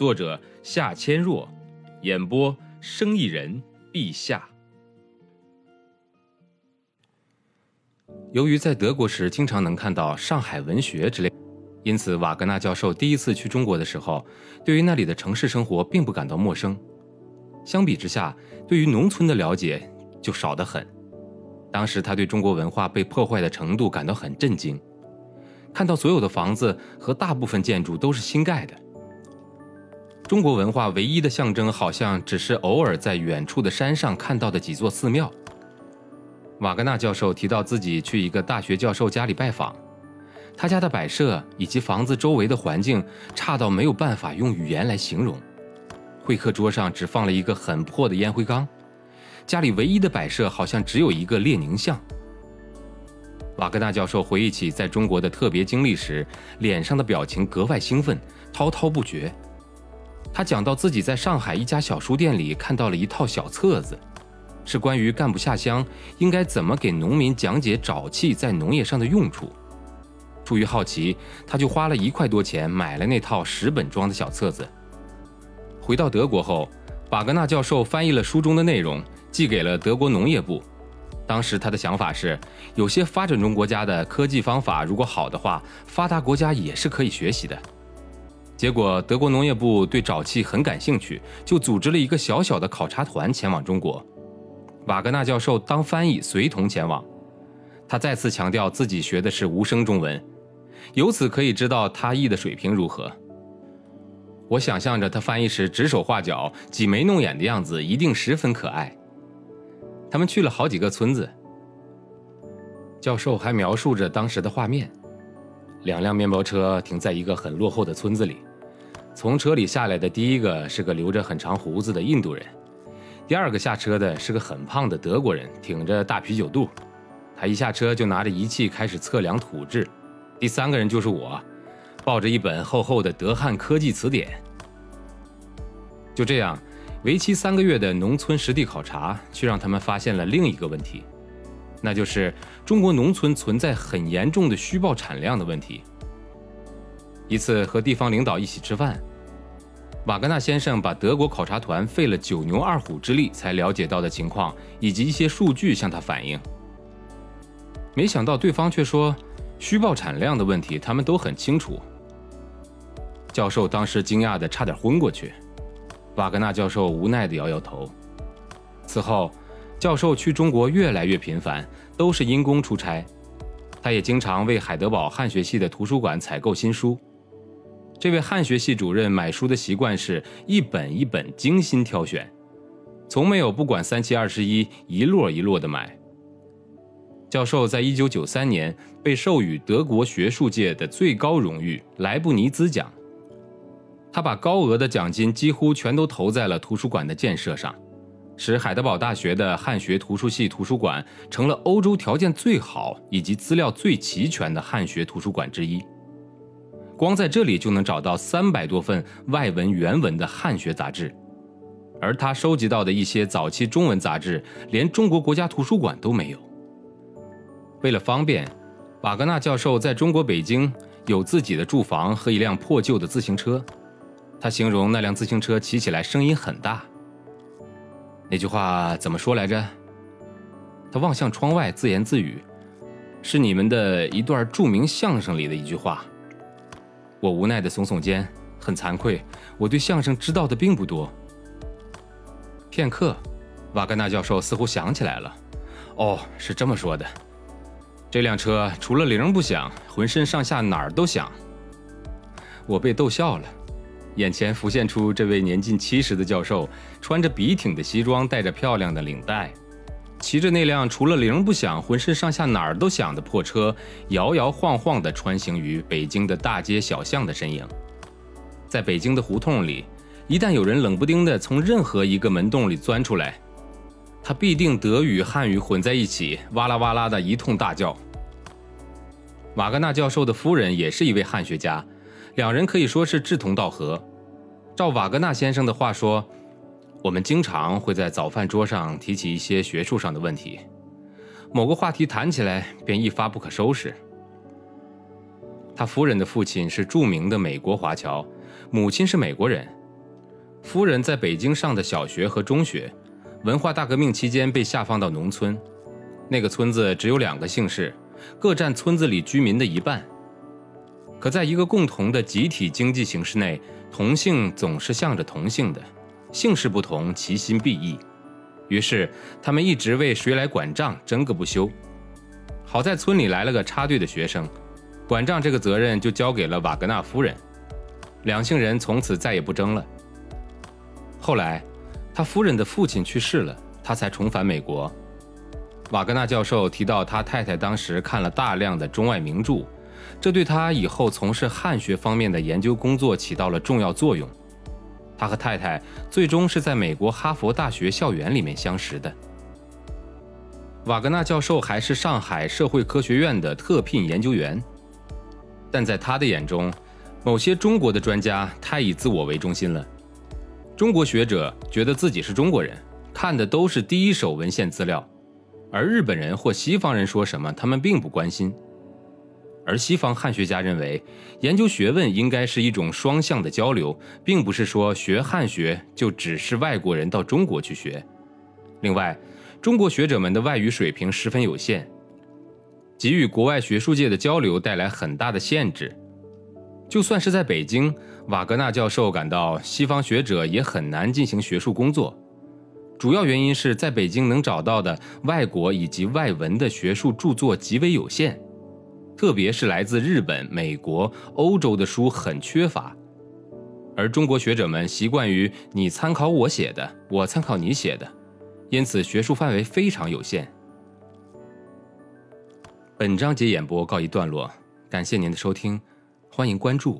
作者夏千若，演播生意人陛下。由于在德国时经常能看到上海文学之类，因此瓦格纳教授第一次去中国的时候，对于那里的城市生活并不感到陌生。相比之下，对于农村的了解就少得很。当时他对中国文化被破坏的程度感到很震惊，看到所有的房子和大部分建筑都是新盖的。中国文化唯一的象征，好像只是偶尔在远处的山上看到的几座寺庙。瓦格纳教授提到自己去一个大学教授家里拜访，他家的摆设以及房子周围的环境差到没有办法用语言来形容。会客桌上只放了一个很破的烟灰缸，家里唯一的摆设好像只有一个列宁像。瓦格纳教授回忆起在中国的特别经历时，脸上的表情格外兴奋，滔滔不绝。他讲到自己在上海一家小书店里看到了一套小册子，是关于干部下乡应该怎么给农民讲解沼气在农业上的用处。出于好奇，他就花了一块多钱买了那套十本装的小册子。回到德国后，瓦格纳教授翻译了书中的内容，寄给了德国农业部。当时他的想法是，有些发展中国家的科技方法如果好的话，发达国家也是可以学习的。结果，德国农业部对沼气很感兴趣，就组织了一个小小的考察团前往中国。瓦格纳教授当翻译，随同前往。他再次强调自己学的是无声中文，由此可以知道他译的水平如何。我想象着他翻译时指手画脚、挤眉弄眼的样子，一定十分可爱。他们去了好几个村子。教授还描述着当时的画面：两辆面包车停在一个很落后的村子里。从车里下来的第一个是个留着很长胡子的印度人，第二个下车的是个很胖的德国人，挺着大啤酒肚。他一下车就拿着仪器开始测量土质。第三个人就是我，抱着一本厚厚的德汉科技词典。就这样，为期三个月的农村实地考察，却让他们发现了另一个问题，那就是中国农村存在很严重的虚报产量的问题。一次和地方领导一起吃饭，瓦格纳先生把德国考察团费了九牛二虎之力才了解到的情况以及一些数据向他反映。没想到对方却说，虚报产量的问题他们都很清楚。教授当时惊讶的差点昏过去，瓦格纳教授无奈的摇摇头。此后，教授去中国越来越频繁，都是因公出差，他也经常为海德堡汉学系的图书馆采购新书。这位汉学系主任买书的习惯是一本一本精心挑选，从没有不管三七二十一，一摞一摞的买。教授在一九九三年被授予德国学术界的最高荣誉莱布尼兹奖，他把高额的奖金几乎全都投在了图书馆的建设上，使海德堡大学的汉学图书系图书馆成了欧洲条件最好以及资料最齐全的汉学图书馆之一。光在这里就能找到三百多份外文原文的汉学杂志，而他收集到的一些早期中文杂志，连中国国家图书馆都没有。为了方便，瓦格纳教授在中国北京有自己的住房和一辆破旧的自行车。他形容那辆自行车骑起来声音很大。那句话怎么说来着？他望向窗外自言自语：“是你们的一段著名相声里的一句话。”我无奈的耸耸肩，很惭愧，我对相声知道的并不多。片刻，瓦格纳教授似乎想起来了，哦，是这么说的。这辆车除了铃不响，浑身上下哪儿都响。我被逗笑了，眼前浮现出这位年近七十的教授，穿着笔挺的西装，带着漂亮的领带。骑着那辆除了铃不响、浑身上下哪儿都响的破车，摇摇晃晃地穿行于北京的大街小巷的身影。在北京的胡同里，一旦有人冷不丁的从任何一个门洞里钻出来，他必定德语汉语混在一起，哇啦哇啦的一通大叫。瓦格纳教授的夫人也是一位汉学家，两人可以说是志同道合。照瓦格纳先生的话说，我们经常会在早饭桌上提起一些学术上的问题，某个话题谈起来便一发不可收拾。他夫人的父亲是著名的美国华侨，母亲是美国人。夫人在北京上的小学和中学，文化大革命期间被下放到农村，那个村子只有两个姓氏。各占村子里居民的一半。可在一个共同的集体经济形式内，同姓总是向着同姓的，姓氏不同，其心必异。于是他们一直为谁来管账争个不休。好在村里来了个插队的学生，管账这个责任就交给了瓦格纳夫人。两姓人从此再也不争了。后来，他夫人的父亲去世了，他才重返美国。瓦格纳教授提到，他太太当时看了大量的中外名著，这对他以后从事汉学方面的研究工作起到了重要作用。他和太太最终是在美国哈佛大学校园里面相识的。瓦格纳教授还是上海社会科学院的特聘研究员，但在他的眼中，某些中国的专家太以自我为中心了。中国学者觉得自己是中国人，看的都是第一手文献资料。而日本人或西方人说什么，他们并不关心。而西方汉学家认为，研究学问应该是一种双向的交流，并不是说学汉学就只是外国人到中国去学。另外，中国学者们的外语水平十分有限，给予国外学术界的交流带来很大的限制。就算是在北京，瓦格纳教授感到西方学者也很难进行学术工作。主要原因是在北京能找到的外国以及外文的学术著作极为有限，特别是来自日本、美国、欧洲的书很缺乏，而中国学者们习惯于你参考我写的，我参考你写的，因此学术范围非常有限。本章节演播告一段落，感谢您的收听，欢迎关注。